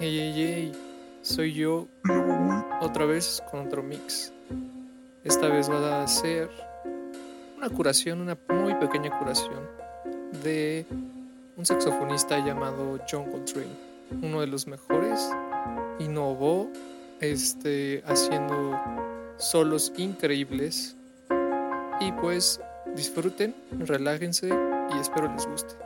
Hey, hey, hey, soy yo otra vez con otro mix. Esta vez va a ser una curación, una muy pequeña curación de un saxofonista llamado John Coltrane, uno de los mejores. Innovó este, haciendo solos increíbles. Y pues disfruten, relájense y espero les guste.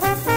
Thank